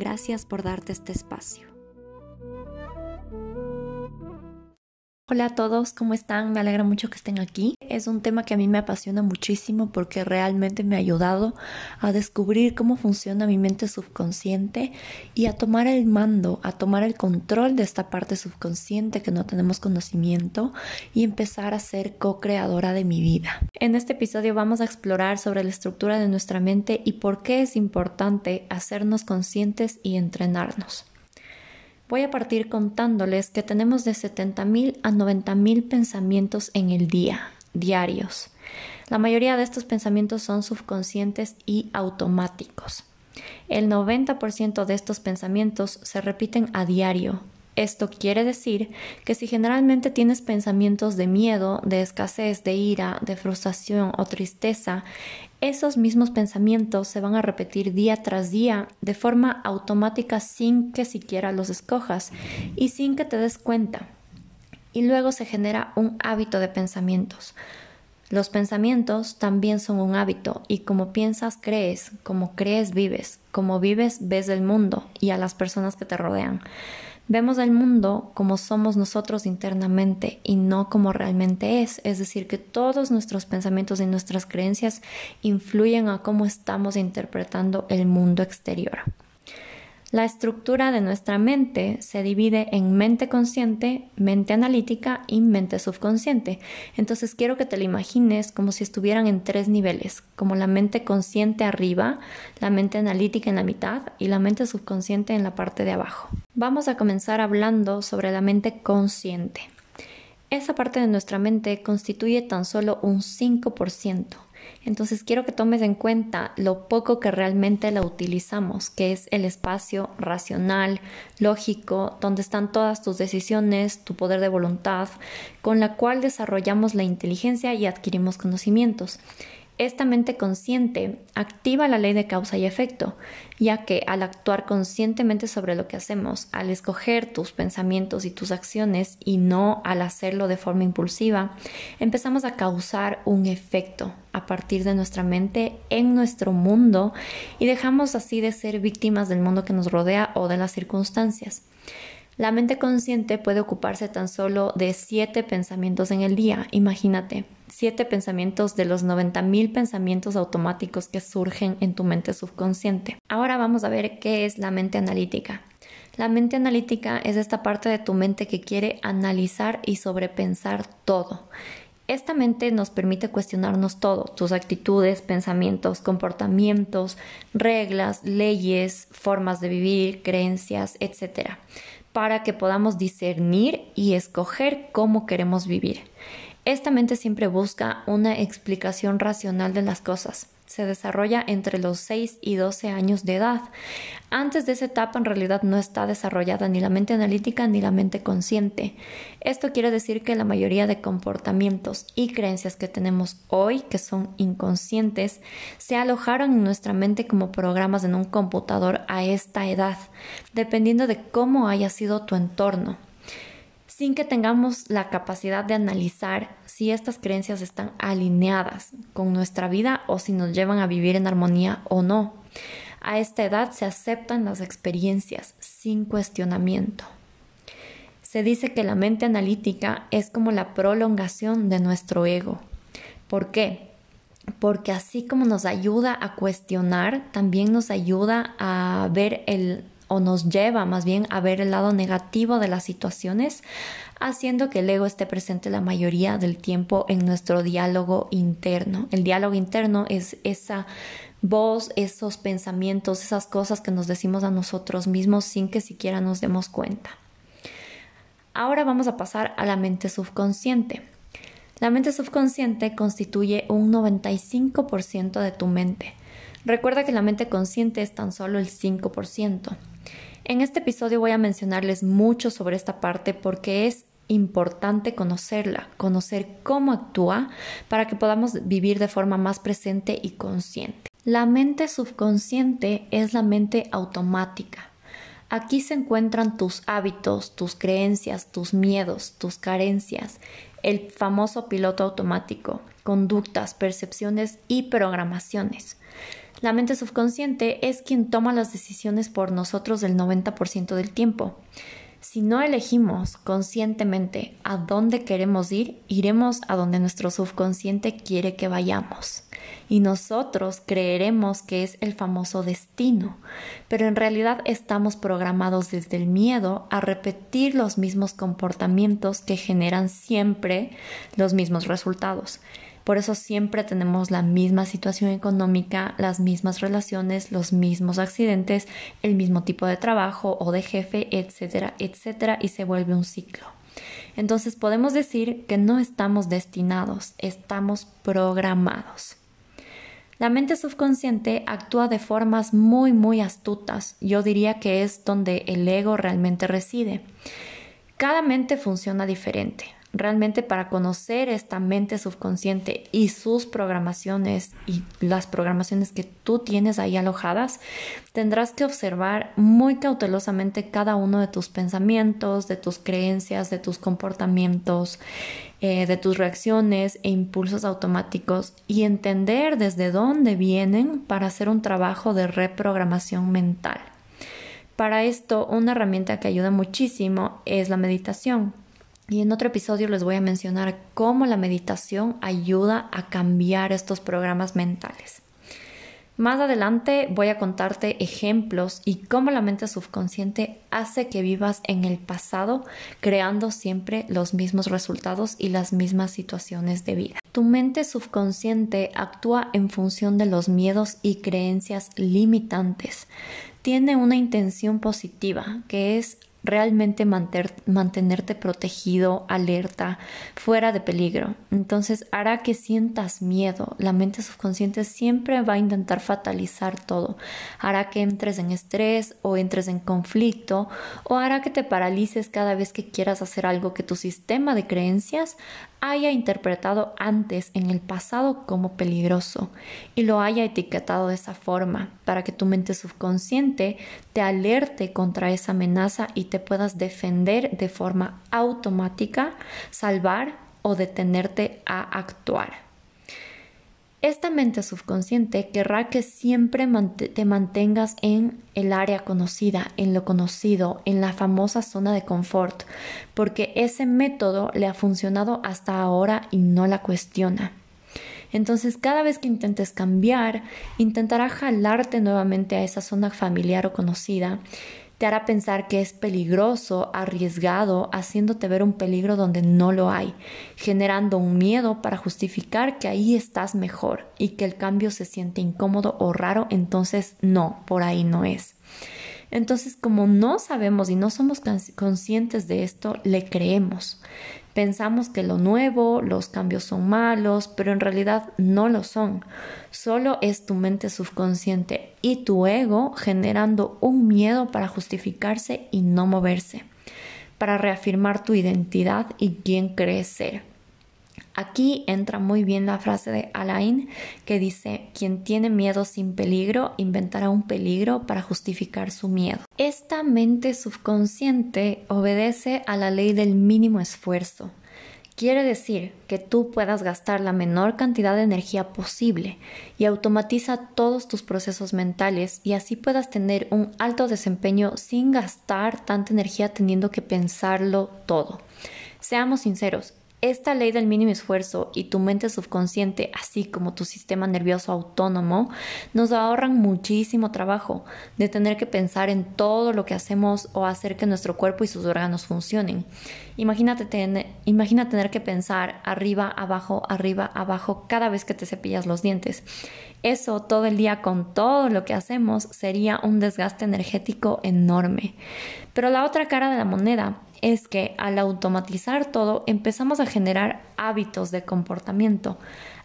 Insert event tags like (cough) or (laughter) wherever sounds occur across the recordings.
Gracias por darte este espacio. Hola a todos, ¿cómo están? Me alegra mucho que estén aquí. Es un tema que a mí me apasiona muchísimo porque realmente me ha ayudado a descubrir cómo funciona mi mente subconsciente y a tomar el mando, a tomar el control de esta parte subconsciente que no tenemos conocimiento y empezar a ser co-creadora de mi vida. En este episodio vamos a explorar sobre la estructura de nuestra mente y por qué es importante hacernos conscientes y entrenarnos. Voy a partir contándoles que tenemos de 70.000 a 90.000 pensamientos en el día, diarios. La mayoría de estos pensamientos son subconscientes y automáticos. El 90% de estos pensamientos se repiten a diario. Esto quiere decir que si generalmente tienes pensamientos de miedo, de escasez, de ira, de frustración o tristeza, esos mismos pensamientos se van a repetir día tras día de forma automática sin que siquiera los escojas y sin que te des cuenta. Y luego se genera un hábito de pensamientos. Los pensamientos también son un hábito y como piensas crees, como crees vives, como vives ves el mundo y a las personas que te rodean. Vemos el mundo como somos nosotros internamente y no como realmente es, es decir, que todos nuestros pensamientos y nuestras creencias influyen a cómo estamos interpretando el mundo exterior. La estructura de nuestra mente se divide en mente consciente, mente analítica y mente subconsciente. Entonces quiero que te lo imagines como si estuvieran en tres niveles, como la mente consciente arriba, la mente analítica en la mitad y la mente subconsciente en la parte de abajo. Vamos a comenzar hablando sobre la mente consciente. Esa parte de nuestra mente constituye tan solo un 5%. Entonces quiero que tomes en cuenta lo poco que realmente la utilizamos, que es el espacio racional, lógico, donde están todas tus decisiones, tu poder de voluntad, con la cual desarrollamos la inteligencia y adquirimos conocimientos. Esta mente consciente activa la ley de causa y efecto, ya que al actuar conscientemente sobre lo que hacemos, al escoger tus pensamientos y tus acciones y no al hacerlo de forma impulsiva, empezamos a causar un efecto a partir de nuestra mente en nuestro mundo y dejamos así de ser víctimas del mundo que nos rodea o de las circunstancias. La mente consciente puede ocuparse tan solo de siete pensamientos en el día, imagínate siete pensamientos de los 90.000 pensamientos automáticos que surgen en tu mente subconsciente. Ahora vamos a ver qué es la mente analítica. La mente analítica es esta parte de tu mente que quiere analizar y sobrepensar todo. Esta mente nos permite cuestionarnos todo, tus actitudes, pensamientos, comportamientos, reglas, leyes, formas de vivir, creencias, etc., para que podamos discernir y escoger cómo queremos vivir. Esta mente siempre busca una explicación racional de las cosas. Se desarrolla entre los 6 y 12 años de edad. Antes de esa etapa en realidad no está desarrollada ni la mente analítica ni la mente consciente. Esto quiere decir que la mayoría de comportamientos y creencias que tenemos hoy, que son inconscientes, se alojaron en nuestra mente como programas en un computador a esta edad, dependiendo de cómo haya sido tu entorno sin que tengamos la capacidad de analizar si estas creencias están alineadas con nuestra vida o si nos llevan a vivir en armonía o no. A esta edad se aceptan las experiencias sin cuestionamiento. Se dice que la mente analítica es como la prolongación de nuestro ego. ¿Por qué? Porque así como nos ayuda a cuestionar, también nos ayuda a ver el o nos lleva más bien a ver el lado negativo de las situaciones, haciendo que el ego esté presente la mayoría del tiempo en nuestro diálogo interno. El diálogo interno es esa voz, esos pensamientos, esas cosas que nos decimos a nosotros mismos sin que siquiera nos demos cuenta. Ahora vamos a pasar a la mente subconsciente. La mente subconsciente constituye un 95% de tu mente. Recuerda que la mente consciente es tan solo el 5%. En este episodio voy a mencionarles mucho sobre esta parte porque es importante conocerla, conocer cómo actúa para que podamos vivir de forma más presente y consciente. La mente subconsciente es la mente automática. Aquí se encuentran tus hábitos, tus creencias, tus miedos, tus carencias, el famoso piloto automático, conductas, percepciones y programaciones. La mente subconsciente es quien toma las decisiones por nosotros el 90% del tiempo. Si no elegimos conscientemente a dónde queremos ir, iremos a donde nuestro subconsciente quiere que vayamos. Y nosotros creeremos que es el famoso destino, pero en realidad estamos programados desde el miedo a repetir los mismos comportamientos que generan siempre los mismos resultados. Por eso siempre tenemos la misma situación económica, las mismas relaciones, los mismos accidentes, el mismo tipo de trabajo o de jefe, etcétera, etcétera, y se vuelve un ciclo. Entonces podemos decir que no estamos destinados, estamos programados. La mente subconsciente actúa de formas muy, muy astutas. Yo diría que es donde el ego realmente reside. Cada mente funciona diferente. Realmente para conocer esta mente subconsciente y sus programaciones y las programaciones que tú tienes ahí alojadas, tendrás que observar muy cautelosamente cada uno de tus pensamientos, de tus creencias, de tus comportamientos, eh, de tus reacciones e impulsos automáticos y entender desde dónde vienen para hacer un trabajo de reprogramación mental. Para esto, una herramienta que ayuda muchísimo es la meditación. Y en otro episodio les voy a mencionar cómo la meditación ayuda a cambiar estos programas mentales. Más adelante voy a contarte ejemplos y cómo la mente subconsciente hace que vivas en el pasado creando siempre los mismos resultados y las mismas situaciones de vida. Tu mente subconsciente actúa en función de los miedos y creencias limitantes. Tiene una intención positiva que es realmente mantenerte protegido, alerta, fuera de peligro. Entonces hará que sientas miedo. La mente subconsciente siempre va a intentar fatalizar todo. Hará que entres en estrés o entres en conflicto o hará que te paralices cada vez que quieras hacer algo que tu sistema de creencias haya interpretado antes en el pasado como peligroso y lo haya etiquetado de esa forma para que tu mente subconsciente te alerte contra esa amenaza y te puedas defender de forma automática, salvar o detenerte a actuar. Esta mente subconsciente querrá que siempre te mantengas en el área conocida, en lo conocido, en la famosa zona de confort, porque ese método le ha funcionado hasta ahora y no la cuestiona. Entonces, cada vez que intentes cambiar, intentará jalarte nuevamente a esa zona familiar o conocida te hará pensar que es peligroso, arriesgado, haciéndote ver un peligro donde no lo hay, generando un miedo para justificar que ahí estás mejor y que el cambio se siente incómodo o raro, entonces no, por ahí no es. Entonces, como no sabemos y no somos conscientes de esto, le creemos. Pensamos que lo nuevo, los cambios son malos, pero en realidad no lo son. Solo es tu mente subconsciente y tu ego generando un miedo para justificarse y no moverse, para reafirmar tu identidad y quién crees ser. Aquí entra muy bien la frase de Alain que dice, quien tiene miedo sin peligro inventará un peligro para justificar su miedo. Esta mente subconsciente obedece a la ley del mínimo esfuerzo. Quiere decir que tú puedas gastar la menor cantidad de energía posible y automatiza todos tus procesos mentales y así puedas tener un alto desempeño sin gastar tanta energía teniendo que pensarlo todo. Seamos sinceros, esta ley del mínimo esfuerzo y tu mente subconsciente, así como tu sistema nervioso autónomo, nos ahorran muchísimo trabajo de tener que pensar en todo lo que hacemos o hacer que nuestro cuerpo y sus órganos funcionen. Imagínate, imagina tener que pensar arriba, abajo, arriba, abajo cada vez que te cepillas los dientes. Eso todo el día con todo lo que hacemos sería un desgaste energético enorme. Pero la otra cara de la moneda es que al automatizar todo empezamos a generar hábitos de comportamiento,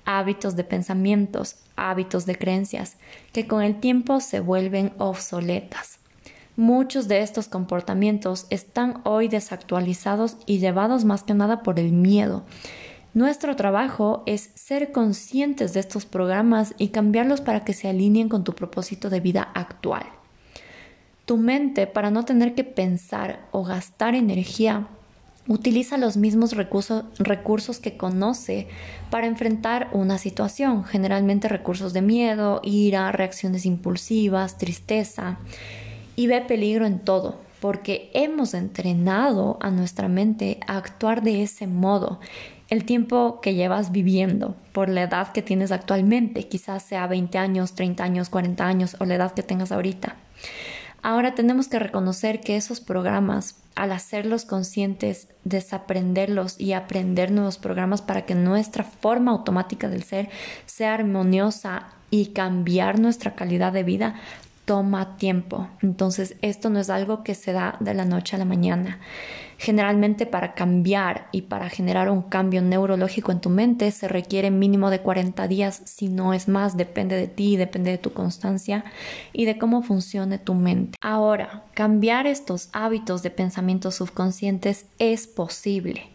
hábitos de pensamientos, hábitos de creencias, que con el tiempo se vuelven obsoletas. Muchos de estos comportamientos están hoy desactualizados y llevados más que nada por el miedo. Nuestro trabajo es ser conscientes de estos programas y cambiarlos para que se alineen con tu propósito de vida actual. Tu mente, para no tener que pensar o gastar energía, utiliza los mismos recursos, que conoce para enfrentar una situación, generalmente recursos de miedo, ira, reacciones impulsivas, tristeza y ve peligro en todo, porque hemos entrenado a nuestra mente a actuar de ese modo. El tiempo que llevas viviendo, por la edad que tienes actualmente, quizás sea 20 años, 30 años, 40 años o la edad que tengas ahorita. Ahora tenemos que reconocer que esos programas, al hacerlos conscientes, desaprenderlos y aprender nuevos programas para que nuestra forma automática del ser sea armoniosa y cambiar nuestra calidad de vida, toma tiempo. Entonces, esto no es algo que se da de la noche a la mañana. Generalmente para cambiar y para generar un cambio neurológico en tu mente se requiere mínimo de 40 días, si no es más, depende de ti, depende de tu constancia y de cómo funcione tu mente. Ahora, cambiar estos hábitos de pensamientos subconscientes es posible.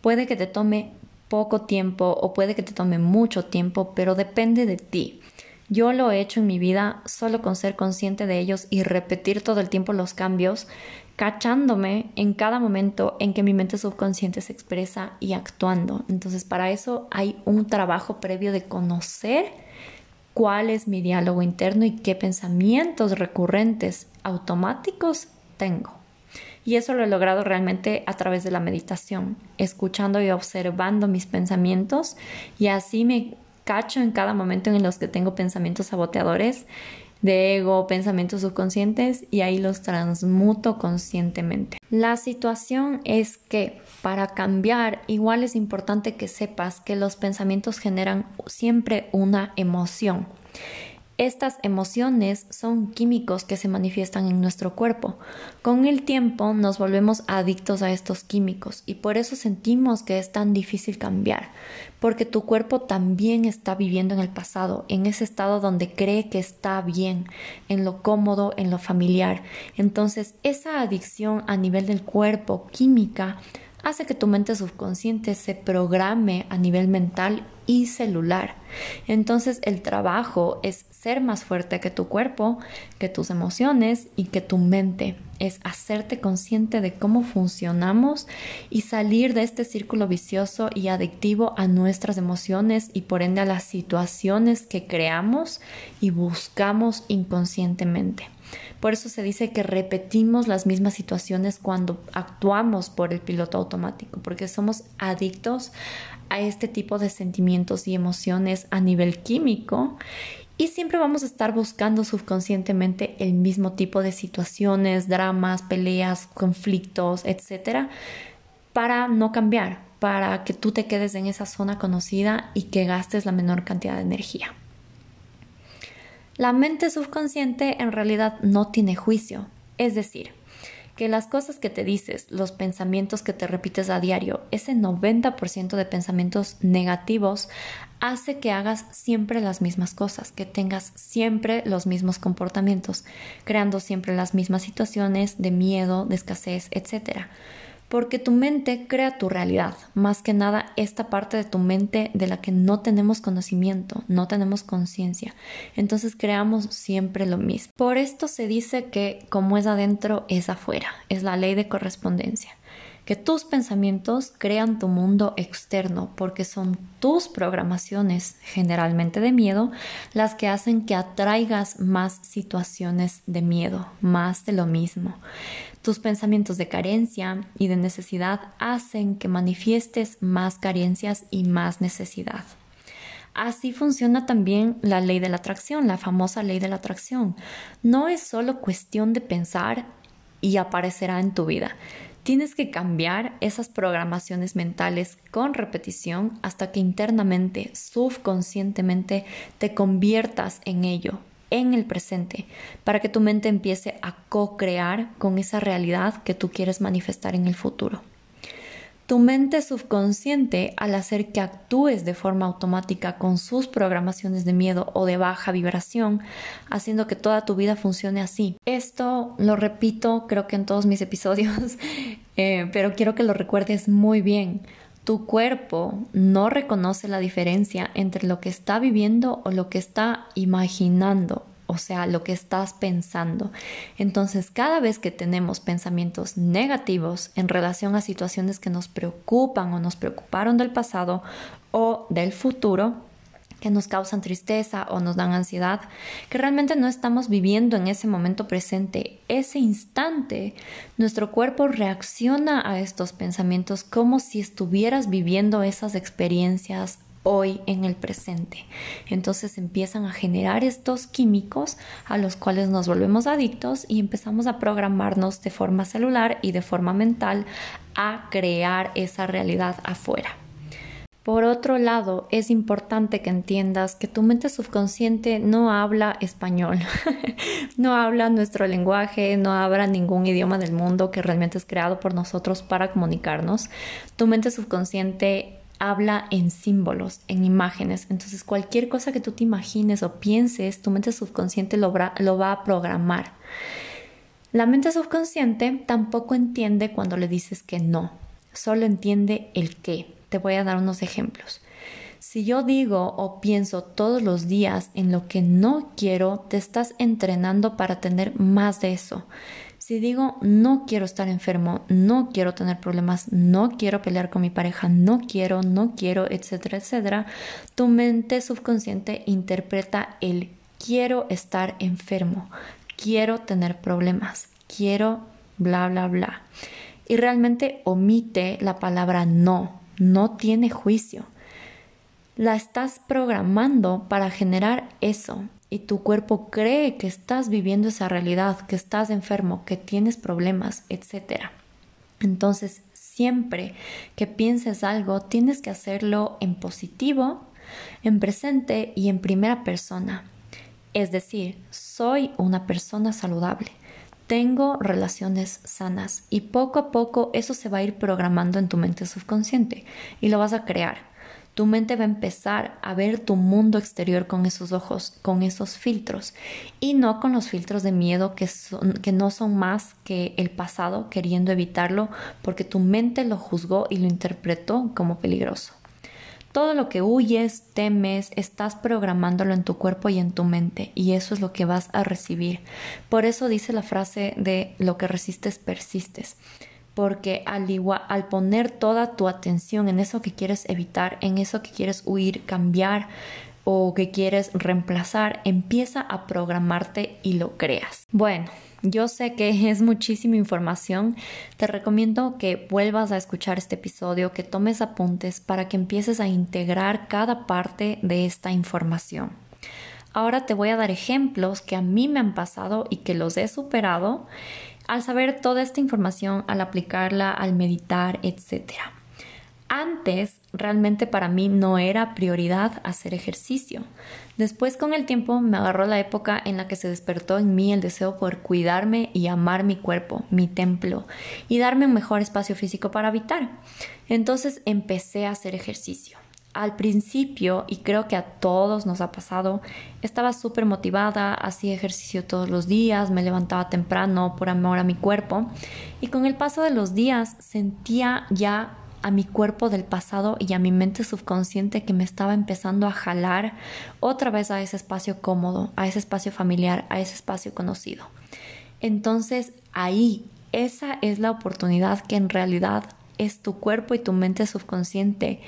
Puede que te tome poco tiempo o puede que te tome mucho tiempo, pero depende de ti. Yo lo he hecho en mi vida solo con ser consciente de ellos y repetir todo el tiempo los cambios, cachándome en cada momento en que mi mente subconsciente se expresa y actuando. Entonces, para eso hay un trabajo previo de conocer cuál es mi diálogo interno y qué pensamientos recurrentes automáticos tengo. Y eso lo he logrado realmente a través de la meditación, escuchando y observando mis pensamientos y así me cacho en cada momento en los que tengo pensamientos saboteadores de ego, pensamientos subconscientes y ahí los transmuto conscientemente. La situación es que para cambiar igual es importante que sepas que los pensamientos generan siempre una emoción. Estas emociones son químicos que se manifiestan en nuestro cuerpo. Con el tiempo nos volvemos adictos a estos químicos y por eso sentimos que es tan difícil cambiar, porque tu cuerpo también está viviendo en el pasado, en ese estado donde cree que está bien, en lo cómodo, en lo familiar. Entonces, esa adicción a nivel del cuerpo química hace que tu mente subconsciente se programe a nivel mental y celular. Entonces el trabajo es ser más fuerte que tu cuerpo, que tus emociones y que tu mente. Es hacerte consciente de cómo funcionamos y salir de este círculo vicioso y adictivo a nuestras emociones y por ende a las situaciones que creamos y buscamos inconscientemente. Por eso se dice que repetimos las mismas situaciones cuando actuamos por el piloto automático, porque somos adictos a este tipo de sentimientos y emociones a nivel químico y siempre vamos a estar buscando subconscientemente el mismo tipo de situaciones, dramas, peleas, conflictos, etcétera, para no cambiar, para que tú te quedes en esa zona conocida y que gastes la menor cantidad de energía. La mente subconsciente en realidad no tiene juicio, es decir, que las cosas que te dices, los pensamientos que te repites a diario, ese 90% de pensamientos negativos hace que hagas siempre las mismas cosas, que tengas siempre los mismos comportamientos, creando siempre las mismas situaciones de miedo, de escasez, etc porque tu mente crea tu realidad, más que nada esta parte de tu mente de la que no tenemos conocimiento, no tenemos conciencia. Entonces creamos siempre lo mismo. Por esto se dice que como es adentro, es afuera, es la ley de correspondencia que tus pensamientos crean tu mundo externo porque son tus programaciones, generalmente de miedo, las que hacen que atraigas más situaciones de miedo, más de lo mismo. Tus pensamientos de carencia y de necesidad hacen que manifiestes más carencias y más necesidad. Así funciona también la ley de la atracción, la famosa ley de la atracción. No es solo cuestión de pensar y aparecerá en tu vida. Tienes que cambiar esas programaciones mentales con repetición hasta que internamente, subconscientemente, te conviertas en ello, en el presente para que tu mente empiece a co-crear con esa realidad que tú quieres manifestar en el futuro. Tu mente subconsciente, al hacer que actúes de forma automática con sus programaciones de miedo o de baja vibración, haciendo que toda tu vida funcione así. Esto lo repito creo que en todos mis episodios, (laughs) eh, pero quiero que lo recuerdes muy bien. Tu cuerpo no reconoce la diferencia entre lo que está viviendo o lo que está imaginando o sea, lo que estás pensando. Entonces, cada vez que tenemos pensamientos negativos en relación a situaciones que nos preocupan o nos preocuparon del pasado o del futuro, que nos causan tristeza o nos dan ansiedad, que realmente no estamos viviendo en ese momento presente, ese instante, nuestro cuerpo reacciona a estos pensamientos como si estuvieras viviendo esas experiencias hoy en el presente. Entonces empiezan a generar estos químicos a los cuales nos volvemos adictos y empezamos a programarnos de forma celular y de forma mental a crear esa realidad afuera. Por otro lado, es importante que entiendas que tu mente subconsciente no habla español, (laughs) no habla nuestro lenguaje, no habla ningún idioma del mundo que realmente es creado por nosotros para comunicarnos. Tu mente subconsciente habla en símbolos, en imágenes. Entonces cualquier cosa que tú te imagines o pienses, tu mente subconsciente lo, va a programar. La mente subconsciente tampoco entiende cuando le dices que no, solo entiende el qué. Te voy a dar unos ejemplos. Si yo digo o pienso todos los días en lo que no quiero, te estás entrenando para tener más de eso. Si digo no quiero estar enfermo, no quiero tener problemas, no quiero pelear con mi pareja, no quiero, no quiero, etcétera, etcétera, tu mente subconsciente interpreta el quiero estar enfermo, quiero tener problemas, quiero bla, bla, bla. Y realmente omite la palabra no, no tiene juicio. La estás programando para generar eso y tu cuerpo cree que estás viviendo esa realidad, que estás enfermo, que tienes problemas, etc. Entonces, siempre que pienses algo, tienes que hacerlo en positivo, en presente y en primera persona. Es decir, soy una persona saludable, tengo relaciones sanas y poco a poco eso se va a ir programando en tu mente subconsciente y lo vas a crear tu mente va a empezar a ver tu mundo exterior con esos ojos, con esos filtros y no con los filtros de miedo que, son, que no son más que el pasado queriendo evitarlo porque tu mente lo juzgó y lo interpretó como peligroso. Todo lo que huyes, temes, estás programándolo en tu cuerpo y en tu mente y eso es lo que vas a recibir. Por eso dice la frase de lo que resistes persistes porque al, igual, al poner toda tu atención en eso que quieres evitar, en eso que quieres huir, cambiar o que quieres reemplazar, empieza a programarte y lo creas. Bueno, yo sé que (laughs) es muchísima información. Te recomiendo que vuelvas a escuchar este episodio, que tomes apuntes para que empieces a integrar cada parte de esta información. Ahora te voy a dar ejemplos que a mí me han pasado y que los he superado al saber toda esta información, al aplicarla, al meditar, etc. Antes, realmente para mí no era prioridad hacer ejercicio. Después, con el tiempo, me agarró la época en la que se despertó en mí el deseo por cuidarme y amar mi cuerpo, mi templo, y darme un mejor espacio físico para habitar. Entonces empecé a hacer ejercicio al principio, y creo que a todos nos ha pasado, estaba súper motivada, hacía ejercicio todos los días, me levantaba temprano por amor a mi cuerpo, y con el paso de los días sentía ya a mi cuerpo del pasado y a mi mente subconsciente que me estaba empezando a jalar otra vez a ese espacio cómodo, a ese espacio familiar, a ese espacio conocido. Entonces ahí, esa es la oportunidad que en realidad es tu cuerpo y tu mente subconsciente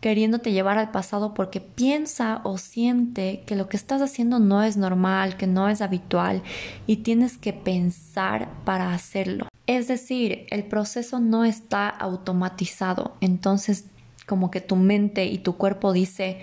queriéndote llevar al pasado porque piensa o siente que lo que estás haciendo no es normal, que no es habitual y tienes que pensar para hacerlo. Es decir, el proceso no está automatizado, entonces como que tu mente y tu cuerpo dice,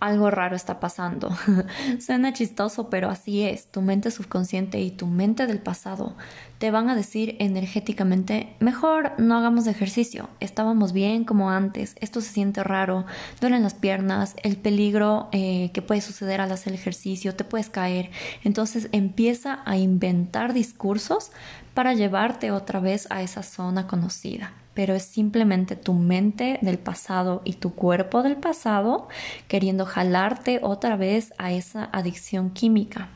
algo raro está pasando. (laughs) Suena chistoso, pero así es. Tu mente subconsciente y tu mente del pasado te van a decir energéticamente, mejor no hagamos ejercicio, estábamos bien como antes, esto se siente raro, duelen las piernas, el peligro eh, que puede suceder al hacer ejercicio, te puedes caer. Entonces empieza a inventar discursos para llevarte otra vez a esa zona conocida pero es simplemente tu mente del pasado y tu cuerpo del pasado queriendo jalarte otra vez a esa adicción química.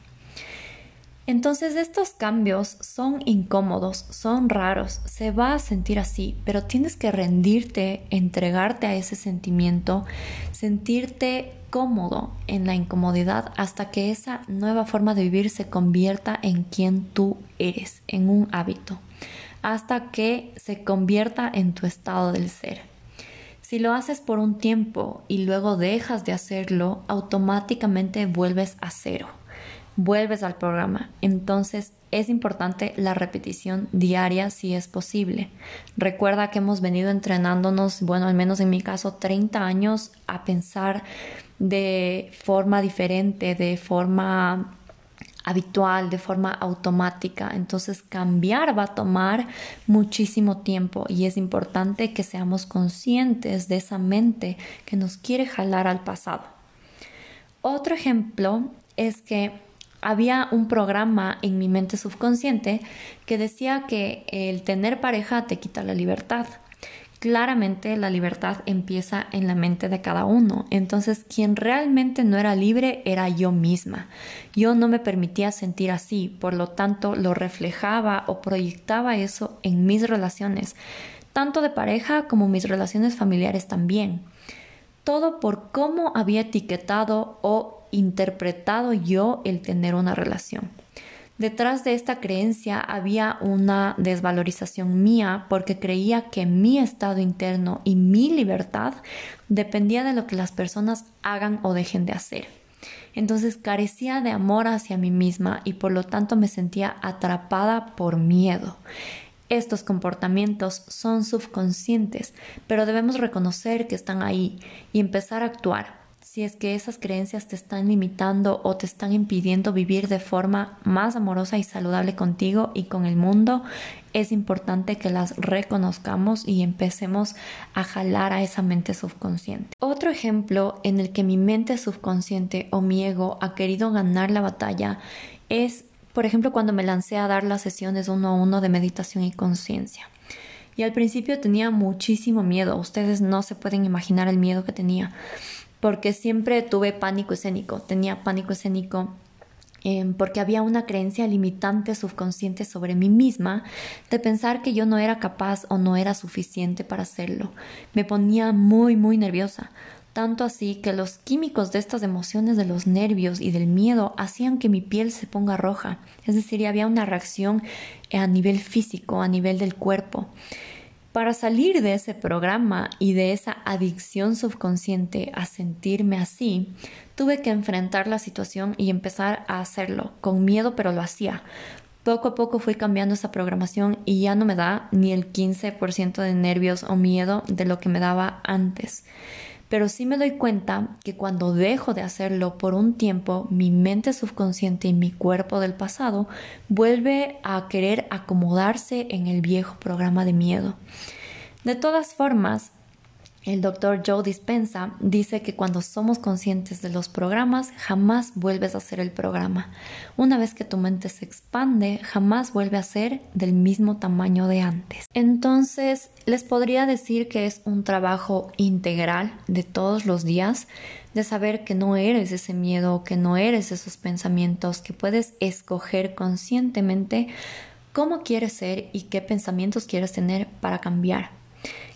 Entonces estos cambios son incómodos, son raros, se va a sentir así, pero tienes que rendirte, entregarte a ese sentimiento, sentirte cómodo en la incomodidad hasta que esa nueva forma de vivir se convierta en quien tú eres, en un hábito, hasta que se convierta en tu estado del ser. Si lo haces por un tiempo y luego dejas de hacerlo, automáticamente vuelves a cero vuelves al programa. Entonces es importante la repetición diaria si es posible. Recuerda que hemos venido entrenándonos, bueno, al menos en mi caso, 30 años a pensar de forma diferente, de forma habitual, de forma automática. Entonces cambiar va a tomar muchísimo tiempo y es importante que seamos conscientes de esa mente que nos quiere jalar al pasado. Otro ejemplo es que había un programa en mi mente subconsciente que decía que el tener pareja te quita la libertad. Claramente la libertad empieza en la mente de cada uno. Entonces quien realmente no era libre era yo misma. Yo no me permitía sentir así, por lo tanto lo reflejaba o proyectaba eso en mis relaciones, tanto de pareja como mis relaciones familiares también. Todo por cómo había etiquetado o interpretado yo el tener una relación. Detrás de esta creencia había una desvalorización mía porque creía que mi estado interno y mi libertad dependía de lo que las personas hagan o dejen de hacer. Entonces carecía de amor hacia mí misma y por lo tanto me sentía atrapada por miedo. Estos comportamientos son subconscientes, pero debemos reconocer que están ahí y empezar a actuar si es que esas creencias te están limitando o te están impidiendo vivir de forma más amorosa y saludable contigo y con el mundo, es importante que las reconozcamos y empecemos a jalar a esa mente subconsciente. Otro ejemplo en el que mi mente subconsciente o mi ego ha querido ganar la batalla es, por ejemplo, cuando me lancé a dar las sesiones uno a uno de meditación y conciencia. Y al principio tenía muchísimo miedo, ustedes no se pueden imaginar el miedo que tenía porque siempre tuve pánico escénico, tenía pánico escénico em, porque había una creencia limitante subconsciente sobre mí misma de pensar que yo no era capaz o no era suficiente para hacerlo. Me ponía muy, muy nerviosa. Tanto así que los químicos de estas emociones de los nervios y del miedo hacían que mi piel se ponga roja. Es decir, había una reacción a nivel físico, a nivel del cuerpo. Para salir de ese programa y de esa adicción subconsciente a sentirme así, tuve que enfrentar la situación y empezar a hacerlo, con miedo pero lo hacía. Poco a poco fui cambiando esa programación y ya no me da ni el 15% de nervios o miedo de lo que me daba antes pero sí me doy cuenta que cuando dejo de hacerlo por un tiempo, mi mente subconsciente y mi cuerpo del pasado vuelve a querer acomodarse en el viejo programa de miedo. De todas formas, el doctor Joe Dispensa dice que cuando somos conscientes de los programas, jamás vuelves a ser el programa. Una vez que tu mente se expande, jamás vuelve a ser del mismo tamaño de antes. Entonces, les podría decir que es un trabajo integral de todos los días, de saber que no eres ese miedo, que no eres esos pensamientos, que puedes escoger conscientemente cómo quieres ser y qué pensamientos quieres tener para cambiar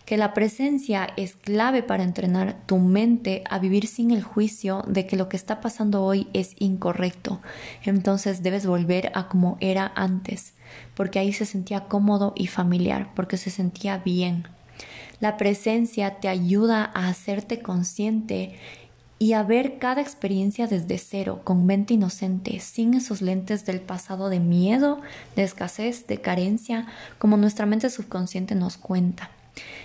que la presencia es clave para entrenar tu mente a vivir sin el juicio de que lo que está pasando hoy es incorrecto. Entonces debes volver a como era antes, porque ahí se sentía cómodo y familiar, porque se sentía bien. La presencia te ayuda a hacerte consciente y a ver cada experiencia desde cero, con mente inocente, sin esos lentes del pasado de miedo, de escasez, de carencia, como nuestra mente subconsciente nos cuenta.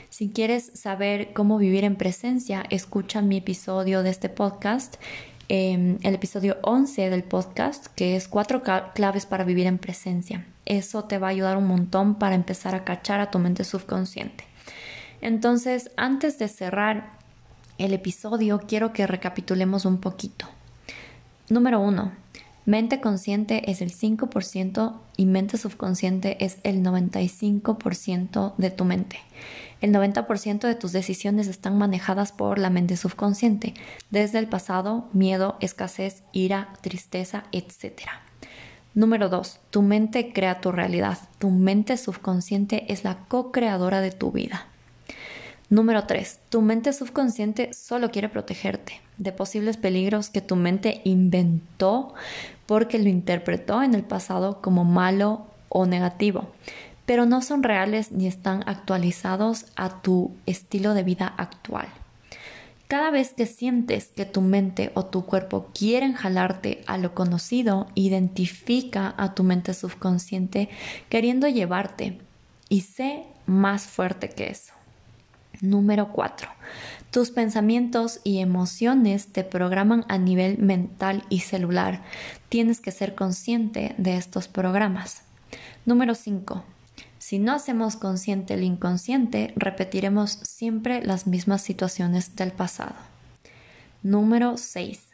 Si quieres saber cómo vivir en presencia, escucha mi episodio de este podcast, em, el episodio 11 del podcast, que es cuatro claves para vivir en presencia. Eso te va a ayudar un montón para empezar a cachar a tu mente subconsciente. Entonces, antes de cerrar el episodio, quiero que recapitulemos un poquito. Número uno, Mente consciente es el 5% y mente subconsciente es el 95% de tu mente. El 90% de tus decisiones están manejadas por la mente subconsciente, desde el pasado, miedo, escasez, ira, tristeza, etc. Número 2. Tu mente crea tu realidad. Tu mente subconsciente es la co-creadora de tu vida. Número 3. Tu mente subconsciente solo quiere protegerte de posibles peligros que tu mente inventó porque lo interpretó en el pasado como malo o negativo, pero no son reales ni están actualizados a tu estilo de vida actual. Cada vez que sientes que tu mente o tu cuerpo quieren jalarte a lo conocido, identifica a tu mente subconsciente queriendo llevarte y sé más fuerte que eso. Número 4. Tus pensamientos y emociones te programan a nivel mental y celular. Tienes que ser consciente de estos programas. Número 5. Si no hacemos consciente el inconsciente, repetiremos siempre las mismas situaciones del pasado. Número 6.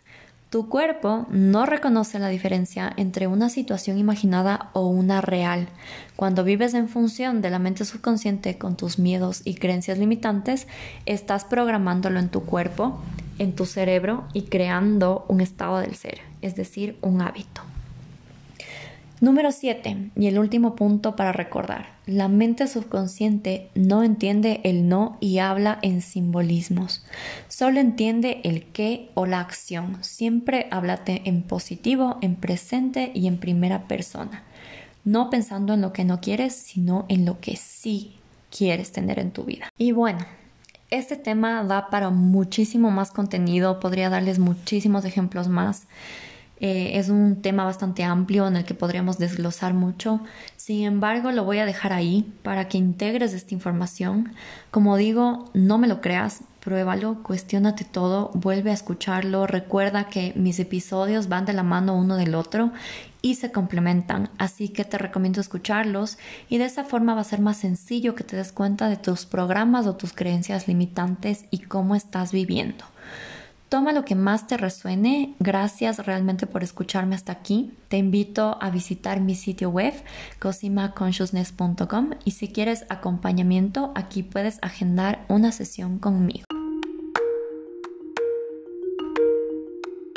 Tu cuerpo no reconoce la diferencia entre una situación imaginada o una real. Cuando vives en función de la mente subconsciente con tus miedos y creencias limitantes, estás programándolo en tu cuerpo, en tu cerebro y creando un estado del ser, es decir, un hábito. Número 7. Y el último punto para recordar. La mente subconsciente no entiende el no y habla en simbolismos. Solo entiende el qué o la acción. Siempre háblate en positivo, en presente y en primera persona. No pensando en lo que no quieres, sino en lo que sí quieres tener en tu vida. Y bueno, este tema da para muchísimo más contenido. Podría darles muchísimos ejemplos más. Eh, es un tema bastante amplio en el que podríamos desglosar mucho. Sin embargo, lo voy a dejar ahí para que integres esta información. Como digo, no me lo creas, pruébalo, cuestionate todo, vuelve a escucharlo. Recuerda que mis episodios van de la mano uno del otro y se complementan, así que te recomiendo escucharlos y de esa forma va a ser más sencillo que te des cuenta de tus programas o tus creencias limitantes y cómo estás viviendo. Toma lo que más te resuene. Gracias realmente por escucharme hasta aquí. Te invito a visitar mi sitio web cosimaconsciousness.com y si quieres acompañamiento, aquí puedes agendar una sesión conmigo.